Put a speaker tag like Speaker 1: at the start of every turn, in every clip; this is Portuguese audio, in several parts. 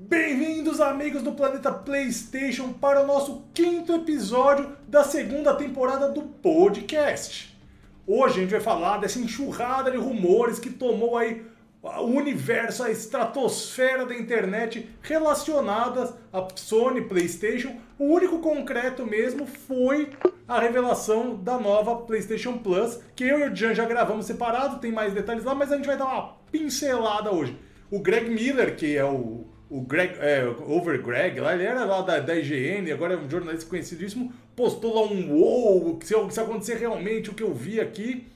Speaker 1: Bem-vindos, amigos do Planeta PlayStation, para o nosso quinto episódio da segunda temporada do podcast. Hoje a gente vai falar dessa enxurrada de rumores que tomou aí o universo, a estratosfera da internet relacionadas a Sony PlayStation. O único concreto mesmo foi a revelação da nova PlayStation Plus, que eu e o Jan já gravamos separado, tem mais detalhes lá, mas a gente vai dar uma pincelada hoje. O Greg Miller, que é o o Greg, é, Over Greg, lá, ele era lá da, da IGN, agora é um jornalista conhecidíssimo, postou lá um wow, se, se acontecer realmente o que eu vi aqui,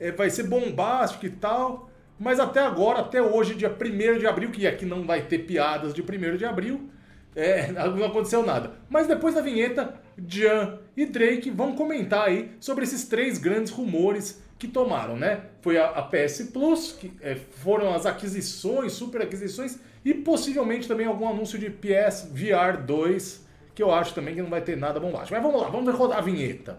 Speaker 1: é, vai ser bombástico e tal. Mas até agora, até hoje, dia 1 de abril, que aqui não vai ter piadas de 1 de abril, é, não aconteceu nada. Mas depois da vinheta, Jan e Drake vão comentar aí sobre esses três grandes rumores que tomaram, né? Foi a, a PS Plus, que é, foram as aquisições, super aquisições, e possivelmente também algum anúncio de PS VR 2, que eu acho também que não vai ter nada bombástico. Mas vamos lá, vamos rodar a vinheta.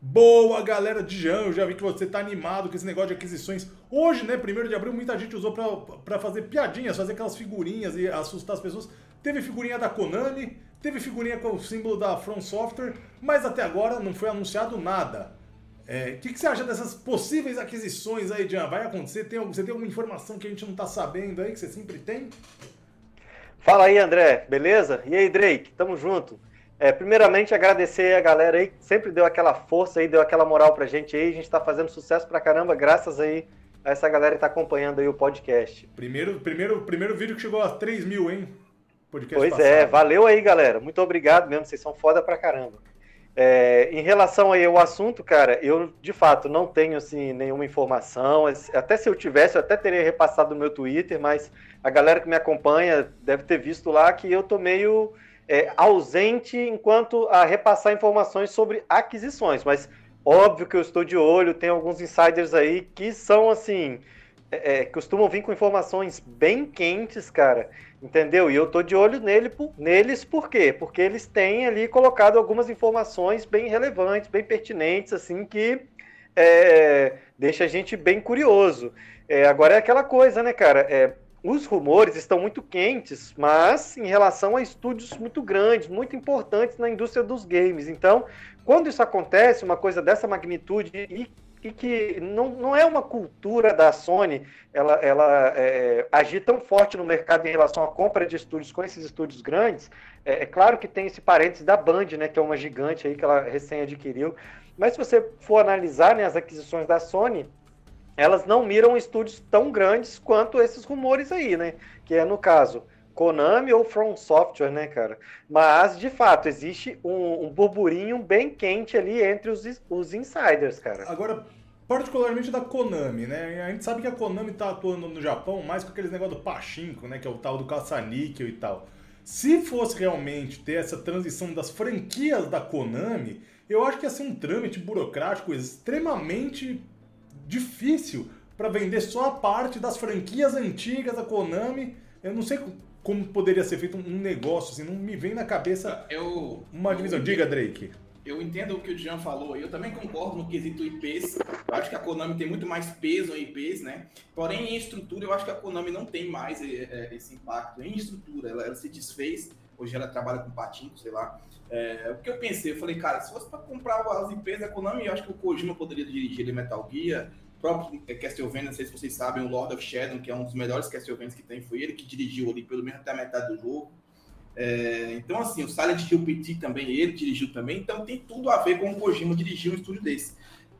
Speaker 1: Boa, galera de eu já vi que você está animado com esse negócio de aquisições. Hoje, né, primeiro de abril, muita gente usou para fazer piadinhas, fazer aquelas figurinhas e assustar as pessoas. Teve figurinha da Konami, teve figurinha com o símbolo da From Software, mas até agora não foi anunciado nada. O é, que, que, você acha dessas possíveis aquisições aí, Jean? Vai acontecer? Tem, você tem alguma informação que a gente não está sabendo aí, que você sempre tem?
Speaker 2: Fala aí, André, beleza? E aí, Drake, tamo junto. É, primeiramente, agradecer a galera aí que sempre deu aquela força aí, deu aquela moral pra gente aí. A gente tá fazendo sucesso pra caramba, graças aí a essa galera que tá acompanhando aí o podcast.
Speaker 1: Primeiro, primeiro, primeiro vídeo que chegou a 3 mil, hein?
Speaker 2: Podcast pois é, passado. é, valeu aí, galera. Muito obrigado mesmo, vocês são foda pra caramba. É, em relação aí ao assunto, cara, eu de fato não tenho assim nenhuma informação. Até se eu tivesse, eu até teria repassado no meu Twitter, mas a galera que me acompanha deve ter visto lá que eu tô meio é, ausente enquanto a repassar informações sobre aquisições. Mas óbvio que eu estou de olho, tem alguns insiders aí que são assim. É, é costumam vir com informações bem quentes, cara. Entendeu? E eu tô de olho nele, neles por quê? Porque eles têm ali colocado algumas informações bem relevantes, bem pertinentes, assim, que é, deixa a gente bem curioso. É, agora é aquela coisa, né, cara? É, os rumores estão muito quentes, mas em relação a estúdios muito grandes, muito importantes na indústria dos games. Então, quando isso acontece, uma coisa dessa magnitude e e que não, não é uma cultura da Sony ela, ela é, agir tão forte no mercado em relação à compra de estúdios com esses estúdios grandes. É, é, claro que tem esse parênteses da Band, né, que é uma gigante aí que ela recém adquiriu. Mas se você for analisar né, as aquisições da Sony, elas não miram estúdios tão grandes quanto esses rumores aí, né? Que é no caso Konami ou From Software, né, cara? Mas, de fato, existe um, um burburinho bem quente ali entre os, os insiders, cara.
Speaker 1: Agora, particularmente da Konami, né? A gente sabe que a Konami tá atuando no Japão mais com aqueles negócio do pachinko, né? Que é o tal do caça-níquel e tal. Se fosse realmente ter essa transição das franquias da Konami, eu acho que ia ser um trâmite burocrático extremamente difícil para vender só a parte das franquias antigas da Konami. Eu não sei como poderia ser feito um negócio, assim, não me vem na cabeça eu, uma divisão. Eu, Diga, Drake.
Speaker 3: Eu entendo o que o Jean falou, eu também concordo no quesito IPs. Eu acho que a Konami tem muito mais peso em IPs, né? Porém, em estrutura, eu acho que a Konami não tem mais é, é, esse impacto. Em estrutura, ela, ela se desfez, hoje ela trabalha com patinco, sei lá. É, o que eu pensei, eu falei, cara, se fosse para comprar as IPs da Konami, eu acho que o Kojima poderia dirigir Metal Gear, próprio Castlevania, não sei se vocês sabem, o Lord of Shadow, que é um dos melhores Castlevanias que tem, foi ele que dirigiu ali pelo menos até a metade do jogo. É, então, assim, o Silent Hill PT também, ele dirigiu também, então tem tudo a ver com o Kojima dirigir um estúdio desse.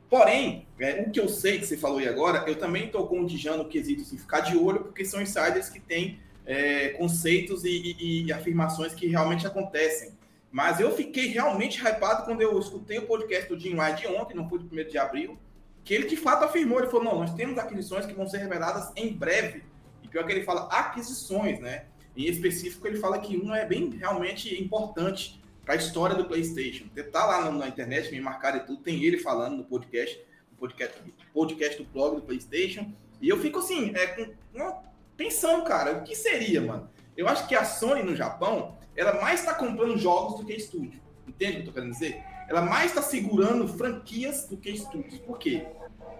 Speaker 3: Porém, é, o que eu sei que você falou aí agora, eu também estou com o Dijan no quesito assim, ficar de olho, porque são insiders que têm é, conceitos e, e, e, afirmações que realmente acontecem. Mas eu fiquei realmente hypado quando eu escutei o podcast do Jim White de ontem, não foi do 1 de abril, que ele de fato afirmou, ele falou, não, nós temos aquisições que vão ser reveladas em breve. E pior que ele fala aquisições, né? Em específico, ele fala que uma é bem realmente importante para a história do PlayStation. Tá lá na, internet, me marcaram e tudo, tem ele falando no podcast, no podcast, podcast do blog do PlayStation. E eu fico assim, é, com, pensando, cara, o que seria, mano? Eu acho que a Sony no Japão, ela mais está comprando jogos do que estúdio. Entende o que eu tô querendo dizer? Ela mais está segurando franquias do que estúdios. Por quê?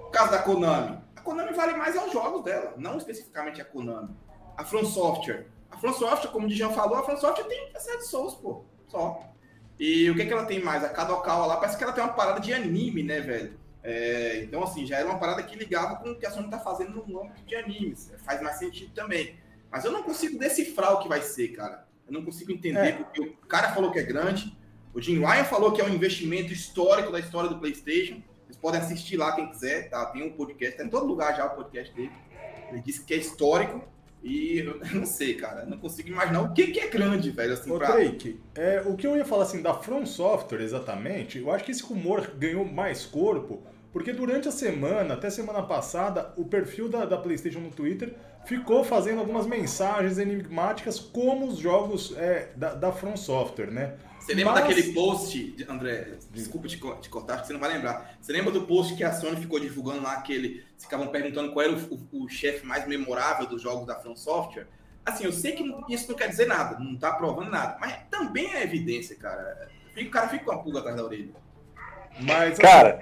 Speaker 3: O caso da Konami. A Konami vale mais aos jogos dela, não especificamente a Konami. A From Software. A From Software, como o Dijan falou, a From Software tem a de Souls, pô. Só. E o que, é que ela tem mais? A Kadokawa lá, parece que ela tem uma parada de anime, né, velho? É, então, assim, já era uma parada que ligava com o que a Sony tá fazendo no âmbito de animes. Faz mais sentido também. Mas eu não consigo decifrar o que vai ser, cara. Eu não consigo entender, é. porque o cara falou que é grande, o Jim Ryan falou que é um investimento histórico da história do PlayStation. Vocês podem assistir lá quem quiser, tá? Tem um podcast, tá em todo lugar já o podcast dele. Ele disse que é histórico. E eu não sei, cara, não consigo imaginar o que, que é grande, velho. Assim,
Speaker 1: Ô, pra... Drake, é, o que eu ia falar assim da From Software exatamente, eu acho que esse rumor ganhou mais corpo porque durante a semana, até semana passada, o perfil da, da PlayStation no Twitter ficou fazendo algumas mensagens enigmáticas como os jogos é, da, da From Software, né?
Speaker 3: Você lembra Mas... daquele post, André? Desculpa te, te cortar, que você não vai lembrar. Você lembra do post que a Sony ficou divulgando lá, que eles ficavam perguntando qual era o, o, o chefe mais memorável dos jogos da From Software? Assim, eu sei que isso não quer dizer nada, não tá provando nada, mas também é evidência, cara. O cara fica com a pulga atrás da orelha.
Speaker 2: Mas, cara,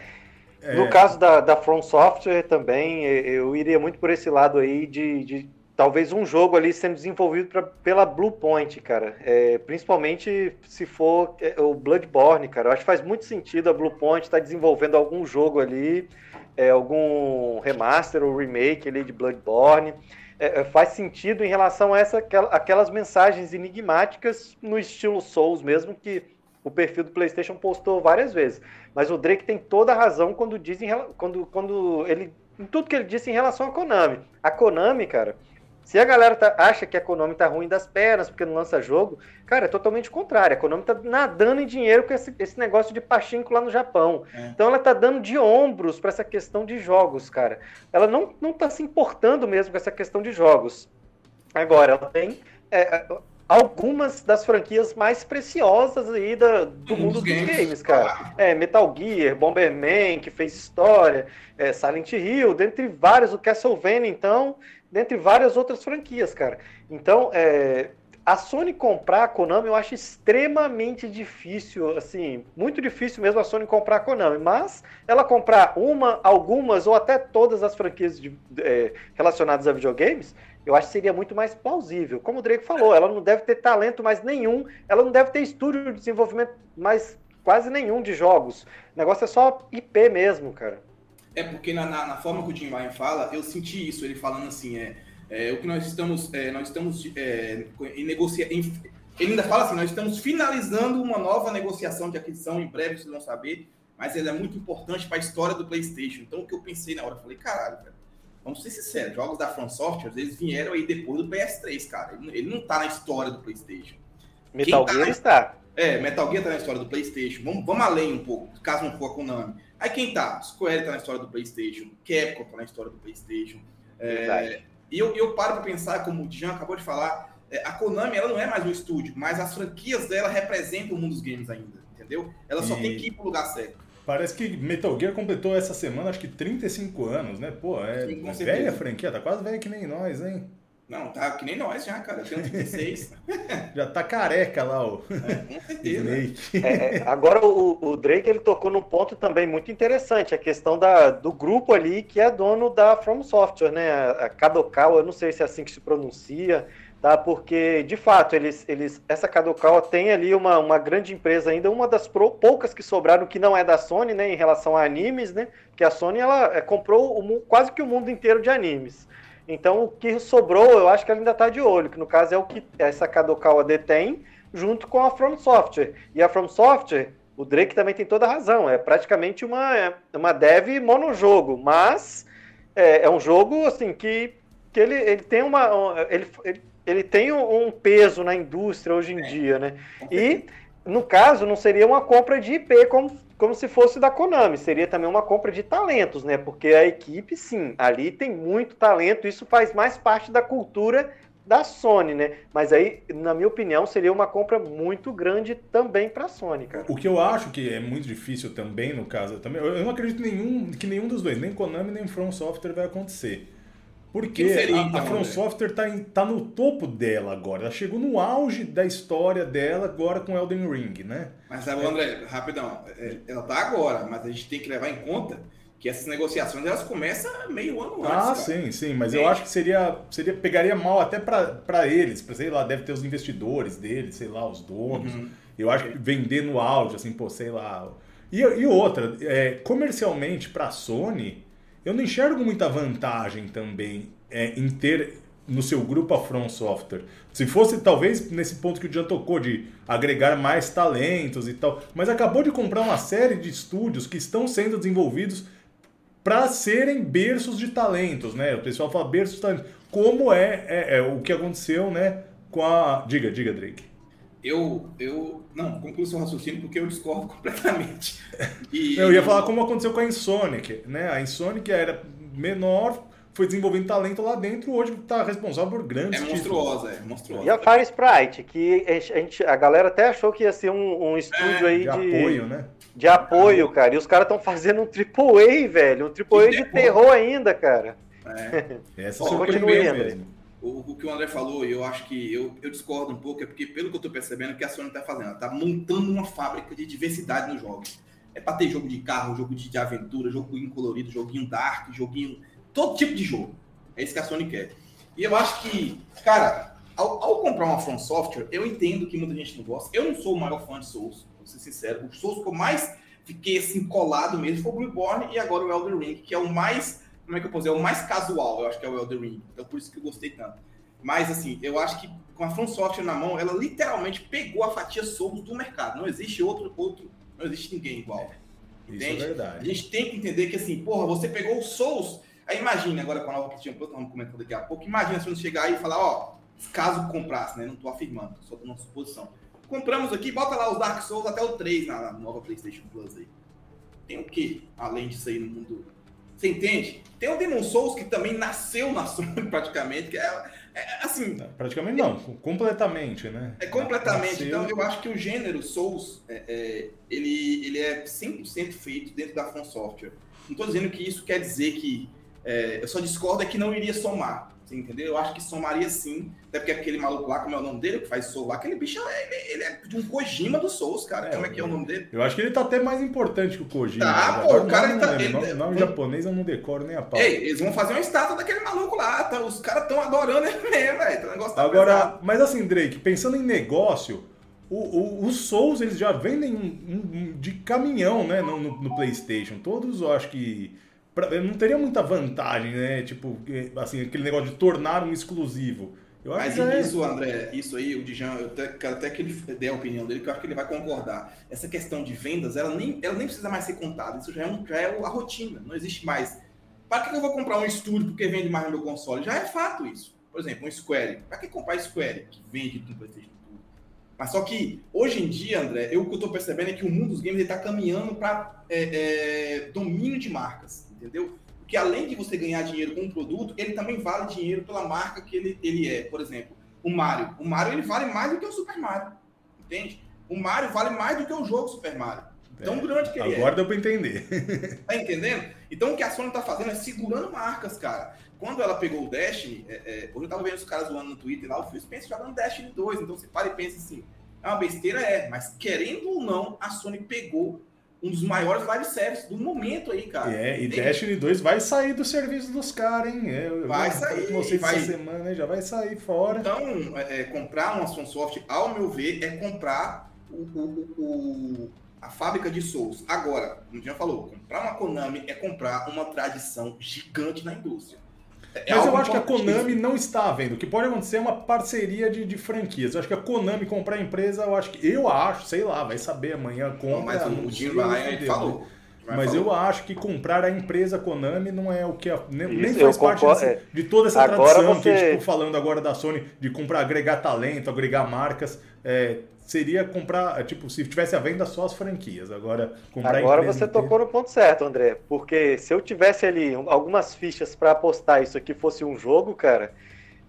Speaker 2: assim... É... No caso da, da From Software também, eu iria muito por esse lado aí de, de talvez um jogo ali sendo desenvolvido pra, pela Bluepoint, cara. É, principalmente se for é, o Bloodborne, cara. Eu acho que faz muito sentido a Bluepoint estar tá desenvolvendo algum jogo ali, é, algum remaster ou remake ali de Bloodborne. É, é, faz sentido em relação a essa, aquelas mensagens enigmáticas no estilo Souls mesmo, que o perfil do PlayStation postou várias vezes. Mas o Drake tem toda a razão quando diz em, quando, quando ele em tudo que ele disse em relação à Konami. A Konami, cara, se a galera tá, acha que a Konami tá ruim das pernas porque não lança jogo, cara, é totalmente contrário. A Konami tá nadando em dinheiro com esse, esse negócio de pachinko lá no Japão. É. Então ela tá dando de ombros para essa questão de jogos, cara. Ela não, não tá se importando mesmo com essa questão de jogos. Agora, ela tem. É, algumas das franquias mais preciosas aí da, do mundo dos games, games cara. É, Metal Gear, Bomberman, que fez história, é, Silent Hill, dentre vários, o Castlevania, então, dentre várias outras franquias, cara. Então, é, a Sony comprar a Konami eu acho extremamente difícil, assim, muito difícil mesmo a Sony comprar a Konami, mas ela comprar uma, algumas ou até todas as franquias de, é, relacionadas a videogames, eu acho que seria muito mais plausível. Como o Drake falou, ela não deve ter talento mais nenhum, ela não deve ter estúdio de desenvolvimento mais quase nenhum de jogos. O negócio é só IP mesmo, cara.
Speaker 3: É porque na, na, na forma que o Jim Ryan fala, eu senti isso, ele falando assim, é, é o que nós estamos, é, nós estamos é, em negocia, em, ele ainda fala assim, nós estamos finalizando uma nova negociação de aquisição, em breve vocês vão saber, mas ele é muito importante para a história do PlayStation. Então o que eu pensei na hora, eu falei, caralho, velho, vamos ser sinceros, jogos da From Software, eles vieram aí depois do PS3, cara. Ele, ele não tá na história do PlayStation.
Speaker 2: Metal tá Gear na... está.
Speaker 3: É, Metal Gear tá na história do PlayStation. Vamos, vamos além um pouco, caso não for a Konami. Aí quem tá? Square tá na história do PlayStation, Capcom tá na história do PlayStation. É, e eu, eu paro para pensar, como o Jean acabou de falar, é, a Konami ela não é mais um estúdio, mas as franquias dela representam o mundo dos games ainda, entendeu? Ela só e... tem que ir pro lugar certo.
Speaker 1: Parece que Metal Gear completou essa semana, acho que 35 anos, né? Pô, é Sim, velha franquia, tá quase velha que nem nós, hein?
Speaker 3: Não, tá que nem nós já, cara. Eu tenho 36.
Speaker 1: já tá careca lá, o.
Speaker 3: É, com certeza.
Speaker 2: É, é, agora o, o, Drake ele tocou num ponto também muito interessante, a questão da, do grupo ali que é dono da From Software, né? A Kadokawa, eu não sei se é assim que se pronuncia tá? Porque de fato eles, eles essa Kadokawa tem ali uma, uma grande empresa ainda, uma das pro, poucas que sobraram que não é da Sony, né? Em relação a animes, né? Que a Sony ela é, comprou o, quase que o mundo inteiro de animes. Então o que sobrou, eu acho que ela ainda está de olho, que no caso é o que essa Kadokawa detém, junto com a From Software. E a From Software, o Drake também tem toda a razão, é praticamente uma, uma dev monojogo, mas é, é um jogo assim que, que ele, ele tem uma. Ele, ele ele tem um peso na indústria hoje em é. dia, né? E, no caso, não seria uma compra de IP como, como se fosse da Konami, seria também uma compra de talentos, né? Porque a equipe, sim, ali tem muito talento, isso faz mais parte da cultura da Sony, né? Mas aí, na minha opinião, seria uma compra muito grande também para a Sony, cara.
Speaker 1: O que eu acho que é muito difícil também, no caso, também, eu não acredito nenhum, que nenhum dos dois, nem Konami nem From Software vai acontecer. Porque seria, a, então, a From né? Software está tá no topo dela agora. Ela chegou no auge da história dela agora com Elden Ring, né?
Speaker 3: Mas sabe, André, rapidão, é, ela tá agora, mas a gente tem que levar em conta que essas negociações elas começam meio ano antes.
Speaker 1: Ah, sim, sim, mas eu acho que seria, seria pegaria mal até para eles, pra, sei lá, deve ter os investidores deles, sei lá, os donos.
Speaker 3: Uhum.
Speaker 1: Eu acho que vender no áudio, assim, pô, sei lá. E, e outra, é, comercialmente para a Sony, eu não enxergo muita vantagem também é, em ter no seu grupo a From Software. Se fosse talvez nesse ponto que o Jean tocou de agregar mais talentos e tal, mas acabou de comprar uma série de estúdios que estão sendo desenvolvidos para serem berços de talentos, né? O pessoal fala berços de talentos. Como é, é, é, o que aconteceu, né? Com a. Diga, diga, Drake.
Speaker 3: Eu, eu, não, concluo seu raciocínio porque eu discordo completamente.
Speaker 1: E, eu ia falar como aconteceu com a Insonic, né? A Insonic era menor, foi desenvolvendo talento lá dentro, hoje está responsável por grandes
Speaker 3: É monstruosa, é monstruosa.
Speaker 2: E a Fire Sprite, que a, gente, a galera até achou que ia ser um, um estúdio é, aí de,
Speaker 1: de apoio, né?
Speaker 2: De apoio, cara. E os caras estão fazendo um AAA, velho. Um AAA de, de terror ainda, cara.
Speaker 1: É. Essa surpreendeu mesmo.
Speaker 3: O, o, que o André falou, eu acho que eu, eu discordo um pouco, é porque, pelo que eu tô percebendo, o que a Sony tá fazendo, ela tá montando uma fábrica de diversidade nos jogos. É pra ter jogo de carro, jogo de, de aventura, joguinho colorido, joguinho dark, joguinho. todo tipo de jogo. É isso que a Sony quer. E eu acho que, cara, ao, ao comprar uma From Software, eu entendo que muita gente não gosta. Eu não sou o maior fã de Souls, vou ser sincero. O Souls que eu mais fiquei assim colado mesmo foi o Bloodborne e agora o Elden Ring, que é o mais como é que eu posso dizer? É o mais casual, eu acho que é o Elden Ring. Então por isso que eu gostei tanto. Mas assim, eu acho que com a From Software na mão, ela literalmente pegou a fatia Souls do mercado. Não existe outro, outro, não existe ninguém igual.
Speaker 1: Entende? Isso é verdade.
Speaker 3: A gente tem que entender que assim, porra, você pegou o Souls. Aí imagine agora com a nova PlayStation Plus, vamos comentar daqui a pouco. Imagina se você chegar aí e falar, ó, caso comprasse, né? Não tô afirmando, só dando uma suposição. Compramos aqui, bota lá os Dark Souls até o 3 na, na nova PlayStation Plus aí. Tem o que além disso aí no mundo você entende? Tem o Demon Souls que também nasceu na Sony praticamente, que é, é assim.
Speaker 1: Praticamente não, completamente, né?
Speaker 3: É completamente. Nasceu... Então eu acho que o gênero Souls é, é, ele, ele é 100% feito dentro da From Software. Não estou dizendo que isso quer dizer que. É, eu só discordo é que não iria somar. Você entendeu? Eu acho que somaria sim. Até porque aquele maluco lá, como é o nome dele, que faz Soul lá, aquele bicho ele, ele é de um Kojima do Souls, cara. É, como é que é o nome dele?
Speaker 1: Eu acho que ele tá até mais importante que o Kojima.
Speaker 3: Tá, pô, o cara tá.
Speaker 1: Ele, nome, nome japonês eu não decoro nem a pau.
Speaker 3: Ei, eles vão fazer uma estátua daquele maluco lá. Tá, os caras estão adorando ele mesmo, velho. negócio tá
Speaker 1: Agora, pesado. mas assim, Drake, pensando em negócio. Os Souls eles já vendem um, um, de caminhão, né, no, no, no PlayStation. Todos eu acho que pra, não teria muita vantagem, né? Tipo, assim, aquele negócio de tornar um exclusivo.
Speaker 3: Eu Mas é isso, é... André, isso aí, o Dijan, eu até, quero até que ele dê a opinião dele, que eu acho que ele vai concordar. Essa questão de vendas, ela nem, ela nem precisa mais ser contada. Isso já é, um, já é a rotina, não existe mais. Para que eu vou comprar um estúdio porque vende mais no meu console? Já é fato isso. Por exemplo, um Square. Para que comprar Square, que vende no PlayStation tudo? Mas só que, hoje em dia, André, eu, o que eu estou percebendo é que o mundo dos games está caminhando para é, é, domínio de marcas entendeu? Porque além de você ganhar dinheiro com um produto, ele também vale dinheiro pela marca que ele, ele é. Por exemplo, o Mario. O Mario ele vale mais do que o Super Mario, entende? O Mario vale mais do que o jogo Super Mario. Tão é, grande que ele
Speaker 1: agora é. Agora deu para entender.
Speaker 3: tá entendendo? Então o que a Sony tá fazendo é segurando marcas, cara. Quando ela pegou o Destiny, é, é, hoje eu tava vendo os caras zoando no Twitter lá, o Phil Spencer jogando Destiny 2. Então você para e pensa assim, é uma besteira, é, mas querendo ou não, a Sony pegou um dos maiores live services do momento aí, cara.
Speaker 1: É, e Tem... Destiny 2 vai sair do serviço dos caras, hein? Eu,
Speaker 3: vai sair.
Speaker 1: Com vocês vai... essa semana já vai sair fora.
Speaker 3: Então, é, é comprar uma Sunsoft, ao meu ver, é comprar o, o, o, a fábrica de Souls. Agora, como já falou, comprar uma Konami é comprar uma tradição gigante na indústria.
Speaker 1: É Mas eu acho que a Konami não está vendo. O que pode acontecer é uma parceria de, de franquias. Eu acho que a Konami comprar a empresa, eu acho que. Eu acho, sei lá, vai saber amanhã compra.
Speaker 3: Não, mas o, o Jim Ryan falou.
Speaker 1: Mas eu acho que comprar a empresa Konami não é o que. A, nem, nem faz parte concordo, desse, é. de toda essa tradição você... que a gente falando agora da Sony de comprar, agregar talento, agregar marcas. É, seria comprar, tipo, se tivesse a venda só as franquias. Agora, comprar
Speaker 2: Agora você tocou no ponto certo, André. Porque se eu tivesse ali algumas fichas para apostar isso aqui fosse um jogo, cara,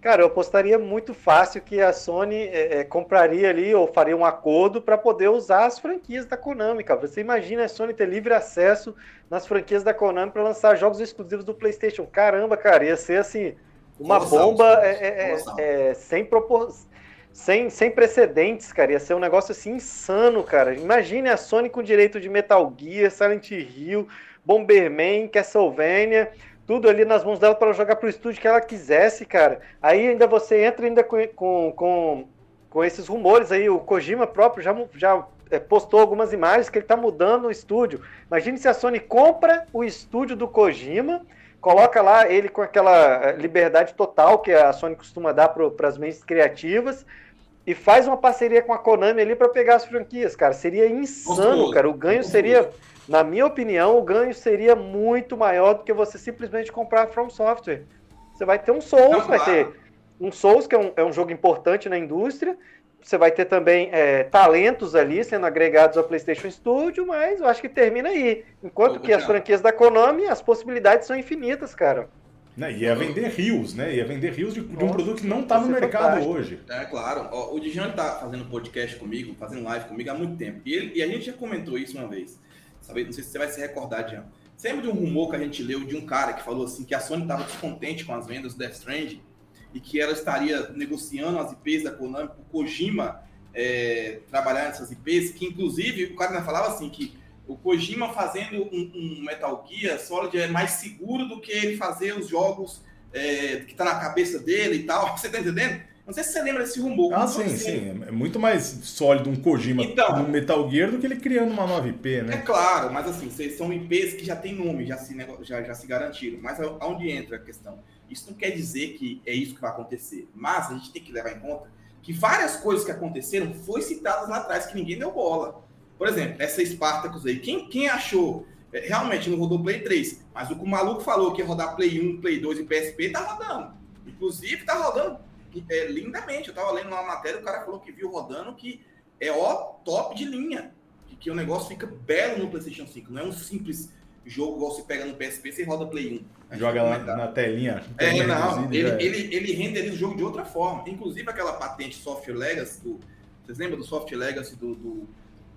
Speaker 2: cara, eu apostaria muito fácil que a Sony é, é, compraria ali ou faria um acordo para poder usar as franquias da Konami, cara. Você imagina a Sony ter livre acesso nas franquias da Konami para lançar jogos exclusivos do PlayStation. Caramba, cara, ia ser assim uma bomba é, é, é, sem proporção sem, sem precedentes, cara. Ia ser um negócio assim insano, cara. Imagine a Sony com direito de Metal Gear, Silent Hill, Bomberman, Castlevania, tudo ali nas mãos dela para jogar pro estúdio que ela quisesse, cara. Aí ainda você entra ainda com, com, com, com esses rumores aí, o Kojima próprio já, já é, postou algumas imagens que ele tá mudando o estúdio. Imagine se a Sony compra o estúdio do Kojima, coloca lá ele com aquela é, liberdade total que a Sony costuma dar para as mentes criativas e faz uma parceria com a Konami ali para pegar as franquias, cara. Seria insano, cara. O ganho seria na minha opinião, o ganho seria muito maior do que você simplesmente comprar From Software. Você vai ter um Souls, Não, vai ter um Souls, que é um, é um jogo importante na indústria. Você vai ter também é, talentos ali sendo agregados ao PlayStation Studio, mas eu acho que termina aí. Enquanto que as franquias da Konami, as possibilidades são infinitas, cara.
Speaker 1: Né? Ia vender rios, né? Ia vender rios de, de um produto que não está no mercado fantástico. hoje.
Speaker 3: É claro. o Dijan está fazendo podcast comigo, fazendo live comigo há muito tempo. E, ele, e a gente já comentou isso uma vez. Sabe? Não sei se você vai se recordar, Jean. Você lembra de um rumor que a gente leu de um cara que falou assim que a Sony estava descontente com as vendas do Death Stranding e que ela estaria negociando as IPs da Konami para o Kojima é, trabalhar nessas IPs, que inclusive o cara falava assim que o Kojima fazendo um, um Metal Gear Solid é mais seguro do que ele fazer os jogos é, que está na cabeça dele e tal. Você tá entendendo? Não sei se você lembra desse rumor.
Speaker 1: Ah, sim, sim. É muito mais sólido um Kojima então, no Metal Gear do que ele criando uma nova IP, né?
Speaker 3: É claro, mas assim, são IPs que já tem nome, já se, já, já se garantiram. Mas aonde entra a questão? Isso não quer dizer que é isso que vai acontecer. Mas a gente tem que levar em conta que várias coisas que aconteceram foi citadas lá atrás que ninguém deu bola. Por exemplo, essa Spartacus aí. Quem, quem achou? É, realmente não rodou Play 3, mas o que o maluco falou que ia rodar Play 1, Play 2 e PSP tá rodando. Inclusive, tá rodando é, lindamente. Eu tava lendo uma matéria, o cara falou que viu rodando que é ó top de linha. Que, que o negócio fica belo no PlayStation 5. Não é um simples jogo igual você pega no PSP, você roda Play 1.
Speaker 1: Joga lá na telinha.
Speaker 3: É, não. Ele, é. ele, ele renderiza o jogo de outra forma. Inclusive aquela patente Software Legacy do. Vocês lembram do Software Legacy do, do,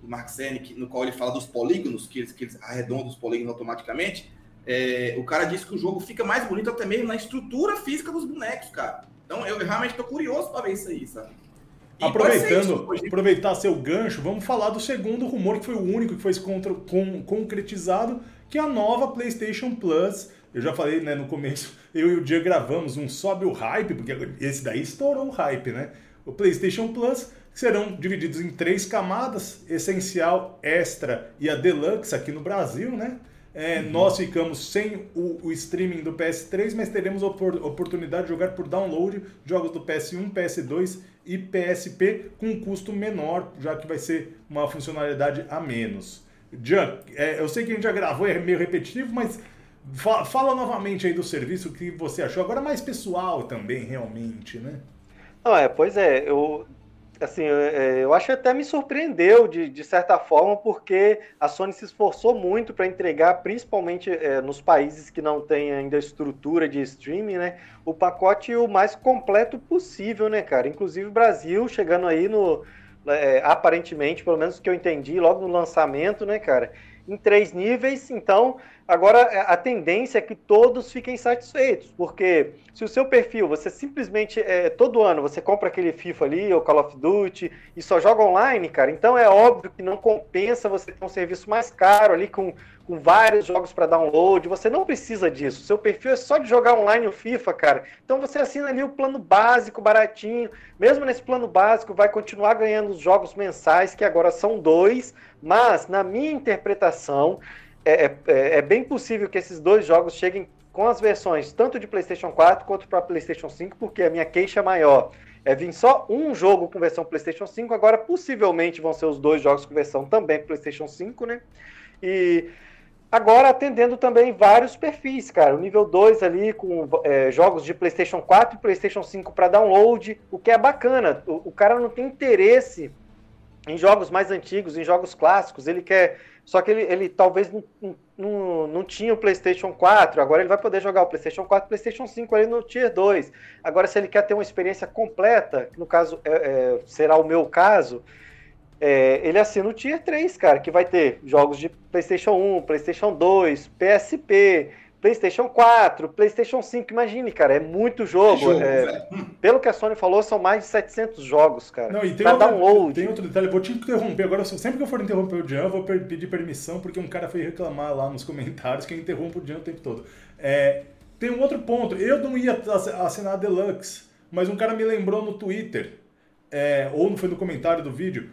Speaker 3: do Mark Cerny, no qual ele fala dos polígonos, que eles, que eles arredondam os polígonos automaticamente? É, o cara disse que o jogo fica mais bonito até mesmo na estrutura física dos bonecos, cara. Então eu realmente estou curioso para ver isso aí, sabe?
Speaker 1: E Aproveitando, aproveitar seu gancho, vamos falar do segundo rumor, que foi o único que foi contra, com, concretizado, que é a nova PlayStation Plus. Eu já falei né, no começo, eu e o Dia gravamos um Sobe o Hype, porque esse daí estourou o hype, né? O PlayStation Plus serão divididos em três camadas: essencial, extra e a deluxe aqui no Brasil, né? É, uhum. Nós ficamos sem o, o, streaming do PS3, mas teremos a oportunidade de jogar por download jogos do PS1, PS2 e PSP com um custo menor, já que vai ser uma funcionalidade a menos. Jan, é, eu sei que a gente já gravou, é meio repetitivo, mas fala, fala novamente aí do serviço que você achou, agora mais pessoal também, realmente, né?
Speaker 2: Não, é, pois é, eu assim, é, eu acho que até me surpreendeu de, de certa forma, porque a Sony se esforçou muito para entregar, principalmente é, nos países que não têm ainda estrutura de streaming, né, o pacote o mais completo possível, né, cara? Inclusive o Brasil chegando aí no, é, aparentemente, pelo menos que eu entendi, logo no lançamento, né, cara, em três níveis, então Agora, é, a tendência é que todos fiquem satisfeitos, porque se o seu perfil, você simplesmente, é, todo ano, você compra aquele FIFA ali, ou Call of Duty, e só joga online, cara, então é óbvio que não compensa você ter um serviço mais caro ali, com, com vários jogos para download, você não precisa disso. Seu perfil é só de jogar online o FIFA, cara. Então você assina ali o plano básico, baratinho. Mesmo nesse plano básico, vai continuar ganhando os jogos mensais, que agora são dois, mas, na minha interpretação, é, é, é, é bem possível que esses dois jogos cheguem com as versões tanto de PlayStation 4 quanto para PlayStation 5, porque a minha queixa maior é vir só um jogo com versão PlayStation 5, agora possivelmente vão ser os dois jogos com versão também PlayStation 5, né? E agora atendendo também vários perfis, cara. O nível 2 ali com é, jogos de PlayStation 4 e PlayStation 5 para download, o que é bacana. O, o cara não tem interesse em jogos mais antigos, em jogos clássicos, ele quer só que ele, ele talvez não, não, não tinha o PlayStation 4, agora ele vai poder jogar o PlayStation 4 e PlayStation 5 ali no Tier 2. Agora, se ele quer ter uma experiência completa, que no caso é, é, será o meu caso, é, ele assina o Tier 3, cara, que vai ter jogos de PlayStation 1, PlayStation 2, PSP, PlayStation 4, PlayStation 5, imagine, cara, é muito jogo. jogo é, pelo que a Sony falou, são mais de 700 jogos, cara.
Speaker 1: Não, e tem, outro, download. tem outro detalhe, vou te interromper agora. Sempre que eu for interromper o Jean, eu vou pedir permissão, porque um cara foi reclamar lá nos comentários que eu interrompo o Jean o tempo todo. É, tem um outro ponto, eu não ia assinar a Deluxe, mas um cara me lembrou no Twitter, é, ou foi no comentário do vídeo,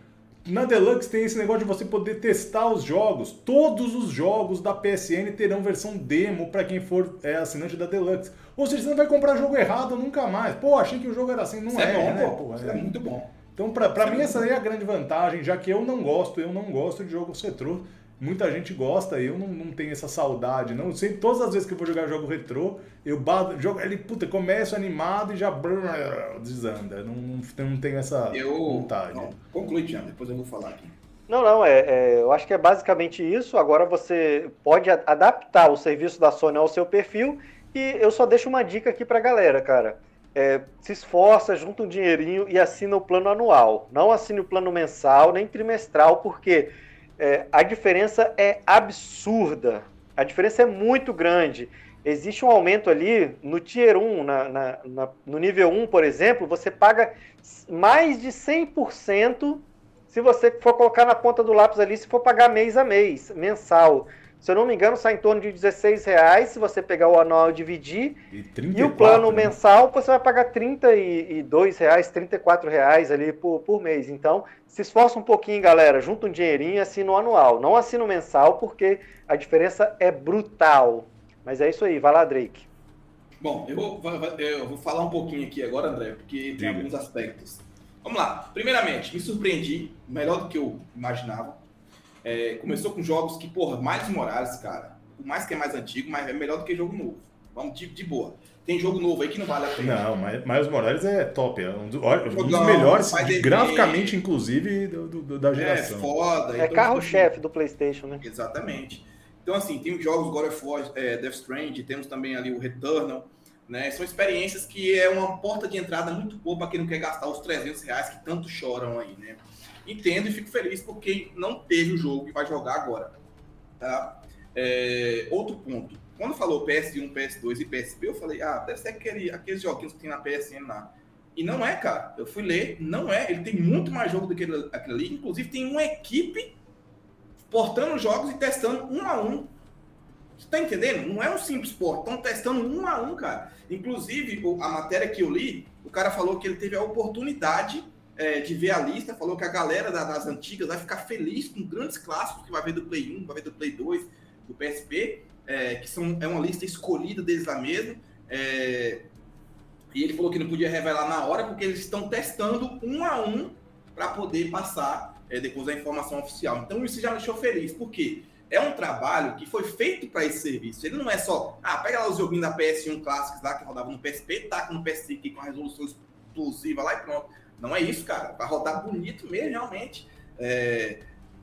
Speaker 1: na Deluxe tem esse negócio de você poder testar os jogos. Todos os jogos da PSN terão versão demo para quem for é, assinante da Deluxe. Ou seja, você não vai comprar jogo errado nunca mais. Pô, achei que o jogo era assim. Não Isso é, é bom, né? Pô,
Speaker 3: é. é muito bom.
Speaker 1: Então, pra, pra mim, essa aí é a grande vantagem, já que eu não gosto, eu não gosto de jogos retrô. Muita gente gosta, eu não, não tenho essa saudade, não. Sempre, todas as vezes que eu vou jogar jogo retrô, eu bato, jogo, ele, puta, começo animado e já desanda. Não, não, não tenho essa eu, vontade. Não,
Speaker 3: conclui, Tião, depois eu vou falar aqui.
Speaker 2: Não, não, é, é, eu acho que é basicamente isso. Agora você pode adaptar o serviço da Sony ao seu perfil e eu só deixo uma dica aqui pra galera, cara. É, se esforça, junta um dinheirinho e assina o plano anual. Não assine o plano mensal nem trimestral, porque é, a diferença é absurda. A diferença é muito grande. Existe um aumento ali no Tier 1, na, na, na, no nível 1, por exemplo, você paga mais de 100% se você for colocar na ponta do lápis ali, se for pagar mês a mês, mensal. Se eu não me engano, sai em torno de 16 reais se você pegar o anual e dividir. E, 34, e o plano né? mensal, você vai pagar 32 reais, 34 reais ali por, por mês. Então, se esforça um pouquinho, galera. Junta um dinheirinho e assina o anual. Não assina o mensal, porque a diferença é brutal. Mas é isso aí. Vai lá, Drake.
Speaker 3: Bom, eu vou, eu vou falar um pouquinho aqui agora, André, porque tem Diga. alguns aspectos. Vamos lá. Primeiramente, me surpreendi, melhor do que eu imaginava é, começou com jogos que, porra, mais Morales, cara, por mais que é mais antigo, mas é melhor do que jogo novo. Vamos de, de boa. Tem jogo novo aí que não vale a pena.
Speaker 1: Não, mas Miles Morales é top. É um, do, um dos melhores, graficamente, inclusive, do, do, da é geração.
Speaker 3: É foda.
Speaker 2: É então, carro-chefe do PlayStation, né?
Speaker 3: Exatamente. Então, assim, tem jogos God of War, é, Death Stranding, temos também ali o Returnal. Né? São experiências que é uma porta de entrada muito boa para quem não quer gastar os 300 reais que tanto choram aí, né? entendo e fico feliz porque não teve o jogo que vai jogar agora. Tá? É, outro ponto. Quando falou PS1, PS2 e PSP, eu falei, ah, deve ser aquele, aqueles joguinhos que tem na PSN lá. E não é, cara. Eu fui ler, não é. Ele tem muito mais jogo do que aquele ali. Inclusive, tem uma equipe portando jogos e testando um a um. Você tá entendendo? Não é um simples port. Estão testando um a um, cara. Inclusive, a matéria que eu li, o cara falou que ele teve a oportunidade é, de ver a lista, falou que a galera das antigas vai ficar feliz com grandes clássicos que vai ver do Play 1, vai ver do Play 2, do PSP, é, que são, é uma lista escolhida deles lá mesmo. É, e ele falou que não podia revelar na hora, porque eles estão testando um a um para poder passar é, depois a informação oficial. Então isso já me deixou feliz, porque é um trabalho que foi feito para esse serviço. Ele não é só, ah, pega lá os joguinhos da PS1 clássicos lá que rodavam no PSP, taca no PS5 com a resolução explosiva lá e pronto. Não é isso, cara. Vai rodar bonito mesmo, realmente. É,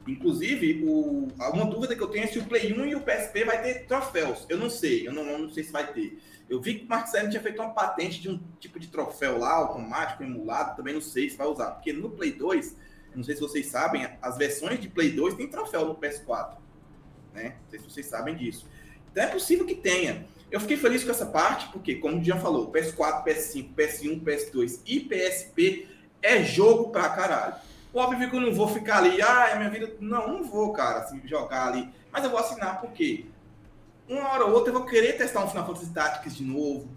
Speaker 3: inclusive, o, uma dúvida que eu tenho é se o Play 1 e o PSP vai ter troféus. Eu não sei, eu não, eu não sei se vai ter. Eu vi que o Marcelo tinha feito uma patente de um tipo de troféu lá, automático, emulado, também não sei se vai usar. Porque no Play 2, não sei se vocês sabem, as versões de Play 2 tem troféu no PS4. Né? Não sei se vocês sabem disso. Então é possível que tenha. Eu fiquei feliz com essa parte, porque, como o Jean falou, PS4, PS5, PS1, PS2 e PSP é jogo pra caralho. Óbvio que eu não vou ficar ali, ah, é minha vida. Não, não vou, cara, assim, jogar ali. Mas eu vou assinar porque uma hora ou outra eu vou querer testar um Final Fantasy Tactics de novo,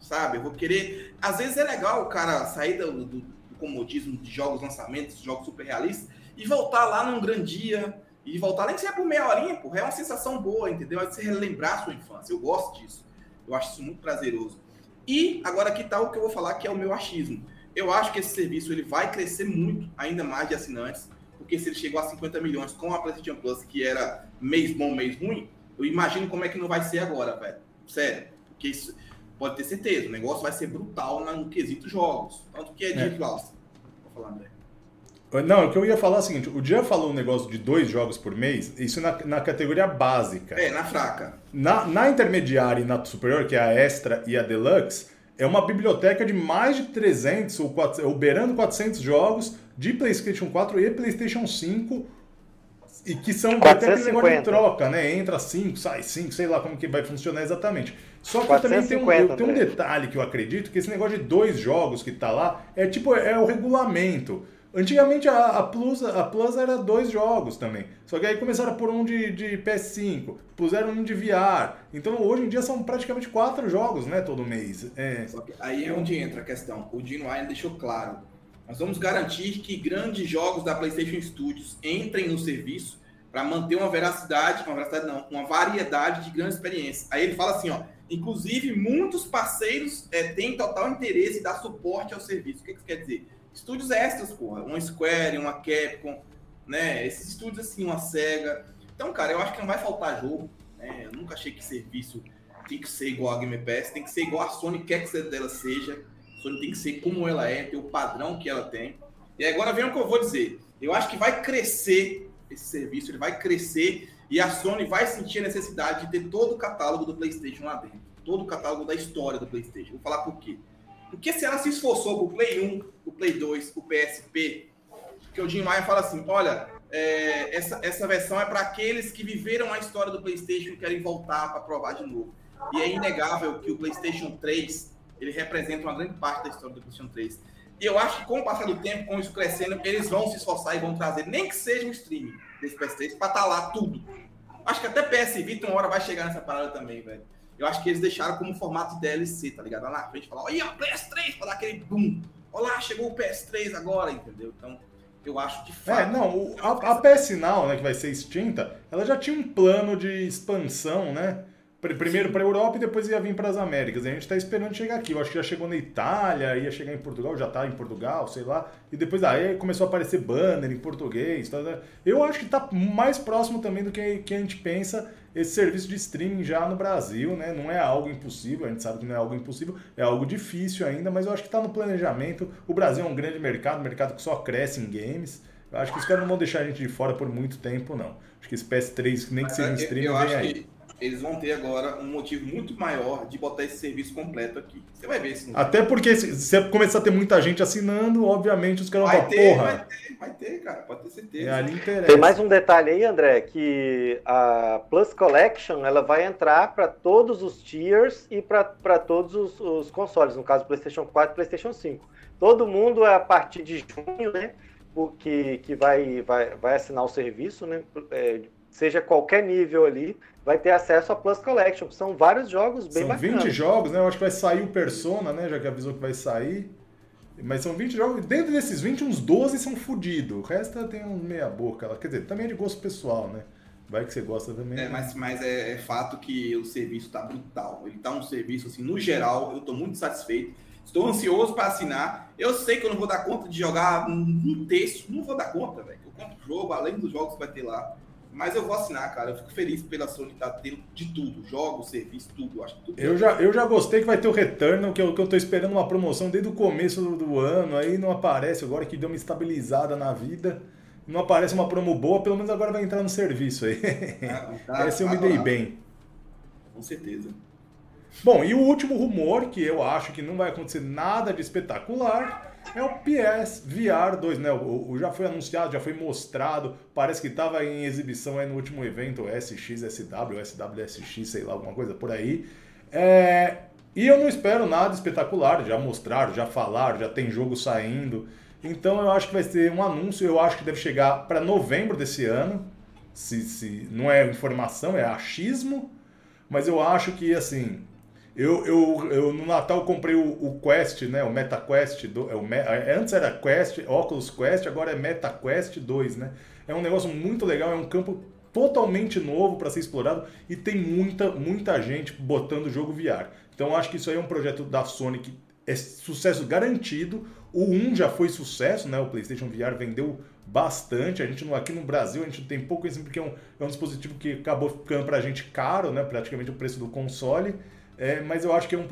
Speaker 3: sabe? Eu vou querer. Às vezes é legal o cara sair do, do, do comodismo de jogos lançamentos, jogos super realistas, e voltar lá num grande dia, e voltar nem que seja por meia horinha, porra, é uma sensação boa, entendeu? É você relembrar a sua infância. Eu gosto disso. Eu acho isso muito prazeroso. E agora aqui tá o que eu vou falar, que é o meu achismo. Eu acho que esse serviço ele vai crescer muito, ainda mais de assinantes, porque se ele chegou a 50 milhões com a PlayStation Plus, que era mês bom, mês ruim, eu imagino como é que não vai ser agora, velho. Sério. Porque isso pode ter certeza, o negócio vai ser brutal no quesito jogos. Tanto que é, é. de Vou falar, André.
Speaker 1: Não, o que eu ia falar é o seguinte: o Jean falou um negócio de dois jogos por mês, isso na, na categoria básica.
Speaker 3: É, na fraca.
Speaker 1: Na, na intermediária e na superior, que é a extra e a deluxe, é uma biblioteca de mais de 300 ou, 400, ou beirando 400 jogos de PlayStation 4 e PlayStation 5 E que são até aquele negócio de troca, né? Entra 5, sai 5, sei lá como que vai funcionar exatamente. Só que 450, também tem um, tem um detalhe que eu acredito, que esse negócio de dois jogos que tá lá é tipo, é o regulamento. Antigamente a, a, Plus, a Plus era dois jogos também. Só que aí começaram a pôr um de, de PS5, puseram um de VR. Então hoje em dia são praticamente quatro jogos, né, todo mês.
Speaker 3: É. aí é onde entra a questão. O Dino Ryan deixou claro. Nós vamos garantir que grandes jogos da PlayStation Studios entrem no serviço para manter uma veracidade, uma veracidade não, uma variedade de grandes experiências. Aí ele fala assim, ó, inclusive muitos parceiros é, têm total interesse em dar suporte ao serviço. O que isso quer dizer? Estúdios extras, porra. Uma Square, uma Capcom, né? Esses estúdios assim, uma SEGA. Então, cara, eu acho que não vai faltar jogo. Né? Eu nunca achei que serviço tem que ser igual a Game Pass, tem que ser igual a Sony quer que dela seja. A Sony tem que ser como ela é, ter o padrão que ela tem. E agora vem o que eu vou dizer. Eu acho que vai crescer esse serviço, ele vai crescer e a Sony vai sentir a necessidade de ter todo o catálogo do PlayStation lá dentro. Todo o catálogo da história do PlayStation. Vou falar por quê. Porque se ela se esforçou pro Play 1, o Play 2, o PSP, que o Jim Maia fala assim, olha, é, essa, essa versão é para aqueles que viveram a história do PlayStation e querem voltar para provar de novo. E é inegável que o PlayStation 3 ele representa uma grande parte da história do PlayStation 3. E eu acho que com o passar do tempo, com isso crescendo, eles vão se esforçar e vão trazer, nem que seja um streaming desse PS3, para estar tá lá tudo. Acho que até PS Vita uma hora vai chegar nessa parada também, velho. Eu acho que eles deixaram como formato DLC, tá ligado? Lá na frente, falar, olha, PS3, para dar aquele boom. Olha lá, chegou o PS3 agora, entendeu? Então, eu acho de é, fato.
Speaker 1: É, não, a, a PS Now, né, que vai ser extinta, ela já tinha um plano de expansão, né? Primeiro para a Europa e depois ia vir para as Américas. A gente está esperando chegar aqui. Eu acho que já chegou na Itália, ia chegar em Portugal, já está em Portugal, sei lá. E depois aí começou a aparecer banner em português. Tá, né? Eu acho que está mais próximo também do que, que a gente pensa esse serviço de streaming já no Brasil, né? Não é algo impossível, a gente sabe que não é algo impossível, é algo difícil ainda, mas eu acho que está no planejamento. O Brasil é um grande mercado, um mercado que só cresce em games. Eu acho que os caras não vão deixar a gente de fora por muito tempo, não. Acho que esse PS3, nem que seja em streaming, eu, eu vem aí. Que
Speaker 3: eles vão ter agora um motivo muito maior de botar esse serviço completo aqui. Você vai ver se
Speaker 1: não Até porque se você começar a ter muita gente assinando, obviamente os caras vão falar, porra.
Speaker 3: Vai ter, vai ter, cara, pode ter certeza. É,
Speaker 2: ali interessa. Tem mais um detalhe aí, André, que a Plus Collection ela vai entrar para todos os tiers e para todos os, os, consoles, no caso PlayStation 4 e PlayStation 5. Todo mundo é a partir de junho, né? Que, que vai, vai, vai assinar o serviço, né? É, seja qualquer nível ali, vai ter acesso a Plus Collection. São vários jogos bem
Speaker 1: são
Speaker 2: bacanas.
Speaker 1: São 20 jogos, né? Eu acho que vai sair o Persona, né? Já que avisou que vai sair. Mas são 20 jogos. Dentro desses 20, uns 12 são fodidos. O resto tem um meia boca. Quer dizer, também é de gosto pessoal, né? Vai que você gosta também.
Speaker 3: É, mas, mas é, é, fato que o serviço tá brutal. Ele tá um serviço, assim, no geral, eu tô muito satisfeito. Estou ansioso para assinar. Eu sei que eu não vou dar conta de jogar um terço. Não vou dar conta, velho. Eu compro o jogo, além dos jogos que vai ter lá. Mas eu vou assinar, cara. Eu fico feliz pela Sony estar tá tendo de tudo. Jogos, serviço, tudo. Eu acho tudo.
Speaker 1: Eu já, eu já gostei que vai ter o Returnal, que eu, que eu tô esperando uma promoção desde o começo do, do ano. Aí não aparece agora que deu uma estabilizada na vida. Não aparece uma promo boa, pelo menos agora vai entrar no serviço aí. Ah, tá, Essa eu me dei bem.
Speaker 3: Com certeza.
Speaker 1: Bom, e o último rumor, que eu acho que não vai acontecer nada de espetacular, é o PS VR 2, né? O, o, já foi anunciado, já foi mostrado, parece que estava em exibição aí no último evento, SXSW, SWSX, sei lá, alguma coisa por aí. É, e eu não espero nada espetacular, já mostraram, já falaram, já tem jogo saindo. Então eu acho que vai ser um anúncio, eu acho que deve chegar para novembro desse ano. Se, se não é informação, é achismo, mas eu acho que assim, eu, eu, eu no Natal comprei o, o, Quest, né? O Meta Quest. Do, é o, é, antes era Quest, Oculus Quest, agora é Meta Quest 2, né? É um negócio muito legal, é um campo totalmente novo para ser explorado e tem muita, muita gente botando o jogo VR. Então acho que isso aí é um projeto da Sony que é sucesso garantido. O 1 já foi sucesso, né? O PlayStation VR vendeu bastante. A gente aqui no Brasil a gente tem pouco conhecimento porque é um, é um dispositivo que acabou ficando para a gente caro, né? Praticamente o preço do console. É, mas eu acho que é um,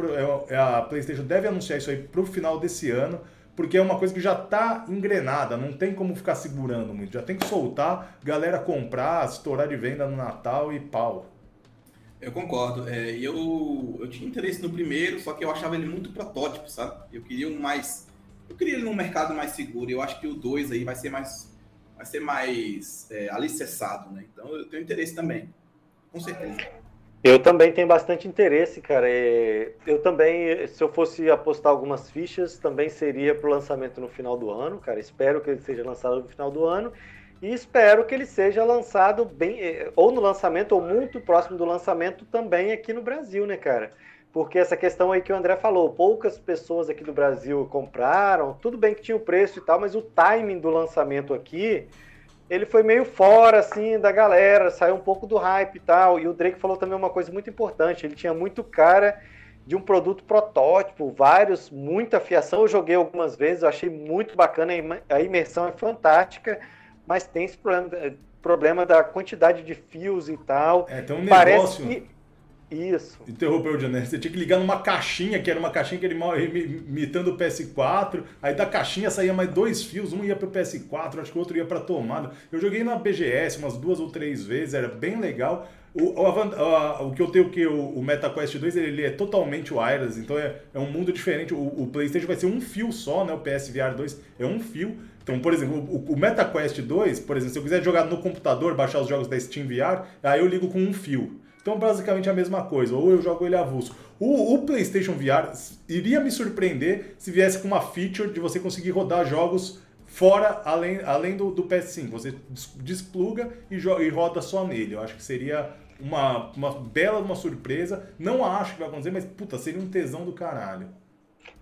Speaker 1: é, é, a PlayStation deve anunciar isso aí para o final desse ano, porque é uma coisa que já está engrenada, não tem como ficar segurando muito. Já tem que soltar, galera comprar, estourar de venda no Natal e pau.
Speaker 3: Eu concordo. É, eu, eu tinha interesse no primeiro, só que eu achava ele muito protótipo, sabe? Eu queria um mais. Eu queria ele num mercado mais seguro. Eu acho que o 2 aí vai ser mais. vai ser mais é, alicerçado, né? Então eu tenho interesse também, com certeza.
Speaker 2: Eu também tenho bastante interesse, cara. É, eu também, se eu fosse apostar algumas fichas, também seria para o lançamento no final do ano, cara. Espero que ele seja lançado no final do ano e espero que ele seja lançado bem, é, ou no lançamento, ou muito próximo do lançamento também aqui no Brasil, né, cara? Porque essa questão aí que o André falou, poucas pessoas aqui do Brasil compraram, tudo bem que tinha o preço e tal, mas o timing do lançamento aqui ele foi meio fora, assim, da galera, saiu um pouco do hype e tal. E o Drake falou também uma coisa muito importante: ele tinha muito cara de um produto protótipo, vários, muita fiação. Eu joguei algumas vezes, eu achei muito bacana, a imersão é fantástica, mas tem esse problema, problema da quantidade de fios e tal.
Speaker 1: É, tem um Parece negócio.
Speaker 2: Que isso.
Speaker 1: Interrompeu o Janete. Você tinha que ligar numa caixinha, que era uma caixinha que ele imitando o PS4. Aí da caixinha saía mais dois fios, um ia pro PS4, acho que o outro ia pra tomada. Eu joguei na BGS umas duas ou três vezes, era bem legal. O, o, o que eu tenho que o, o MetaQuest 2 ele, ele, é totalmente wireless, então é, é um mundo diferente. O, o, PlayStation vai ser um fio só, né? O PSVR 2 é um fio. Então, por exemplo, o, o MetaQuest 2, por exemplo, se eu quiser jogar no computador, baixar os jogos da Steam VR, aí eu ligo com um fio. Então, basicamente a mesma coisa, ou eu jogo ele avulso. O, o, PlayStation VR iria me surpreender se viesse com uma feature de você conseguir rodar jogos fora, além, além do, do PS5. Você despluga e, e roda só nele. Eu acho que seria uma, uma bela uma surpresa. Não acho que vai acontecer, mas puta, seria um tesão do caralho.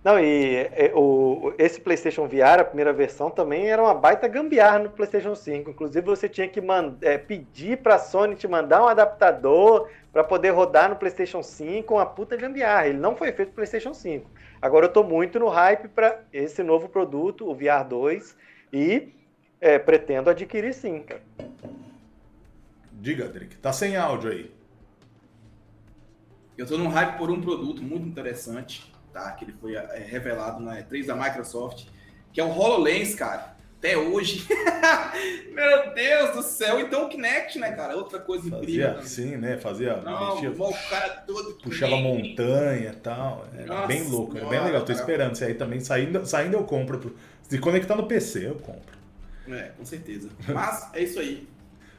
Speaker 2: Não, e, e o, esse PlayStation VR, a primeira versão, também era uma baita gambiarra no PlayStation 5. Inclusive, você tinha que é, pedir para a Sony te mandar um adaptador para poder rodar no PlayStation 5, uma puta gambiarra. Ele não foi feito para PlayStation 5. Agora, eu estou muito no hype para esse novo produto, o VR 2, e é, pretendo adquirir sim, cara.
Speaker 1: Diga, Drick, tá sem áudio aí.
Speaker 3: Eu estou no hype por um produto muito interessante tá? Que ele foi é, revelado na E3 da Microsoft, que é o HoloLens, cara. Até hoje. Meu Deus do céu. Então o Kinect, né, cara? Outra coisa
Speaker 1: Fazia incrível. Sim, né? Fazia. Não, o cara todo Puxava Kinect. montanha e tal. Era Nossa, bem louco. Era bem legal. Tô esperando. Se aí também saindo, saindo eu compro. Se conectar no PC, eu compro.
Speaker 3: É, com certeza. Mas é isso aí.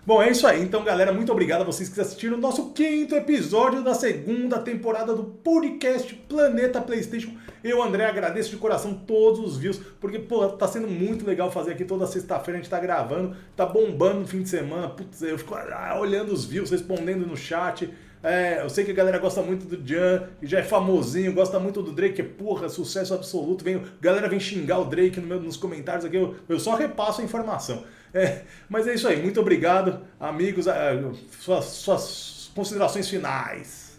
Speaker 1: Bom, é isso aí. Então, galera, muito obrigado a vocês que assistiram o nosso quinto episódio da segunda temporada do podcast Planeta PlayStation. Eu, André, agradeço de coração todos os views, porque, pô, tá sendo muito legal fazer aqui toda sexta-feira. A gente tá gravando, tá bombando no fim de semana. Putz, eu fico ah, olhando os views, respondendo no chat. É, eu sei que a galera gosta muito do Jan, e já é famosinho, gosta muito do Drake, que porra, sucesso absoluto. Vem, galera vem xingar o Drake no meu, nos comentários aqui, eu, eu só repasso a informação. É, mas é isso aí, muito obrigado, amigos. É, suas, suas considerações finais.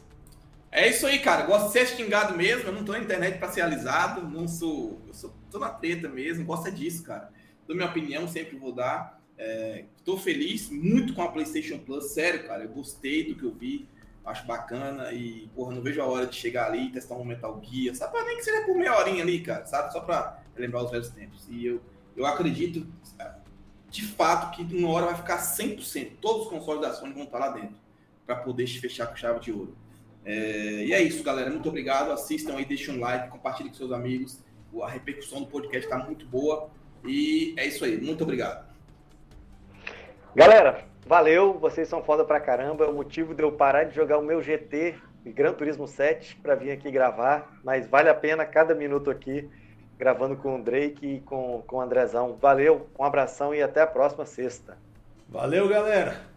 Speaker 3: É isso aí, cara. Gosto de ser xingado mesmo. Eu não tô na internet pra ser alisado. Não sou. Eu sou, tô na treta mesmo. Gosta disso, cara. Dou minha opinião, sempre vou dar. É, tô feliz muito com a PlayStation Plus. Sério, cara. Eu gostei do que eu vi. Acho bacana. E, porra, não vejo a hora de chegar ali e testar um Metal Gear. Sabe? Nem que seja por meia horinha ali, cara. Sabe? Só pra lembrar os velhos tempos. E eu, eu acredito de fato que uma hora vai ficar 100%. Todos os consoles da Sony vão estar lá dentro para poder fechar com chave de ouro. É, e é isso, galera. Muito obrigado. Assistam aí, deixem um like, compartilhem com seus amigos. A repercussão do podcast está muito boa. E é isso aí. Muito obrigado.
Speaker 2: Galera, valeu. Vocês são foda pra caramba. É o motivo de eu parar de jogar o meu GT Gran Turismo 7 para vir aqui gravar. Mas vale a pena cada minuto aqui gravando com o Drake e com, com o Andrezão. Valeu, um abração e até a próxima sexta.
Speaker 1: Valeu, galera!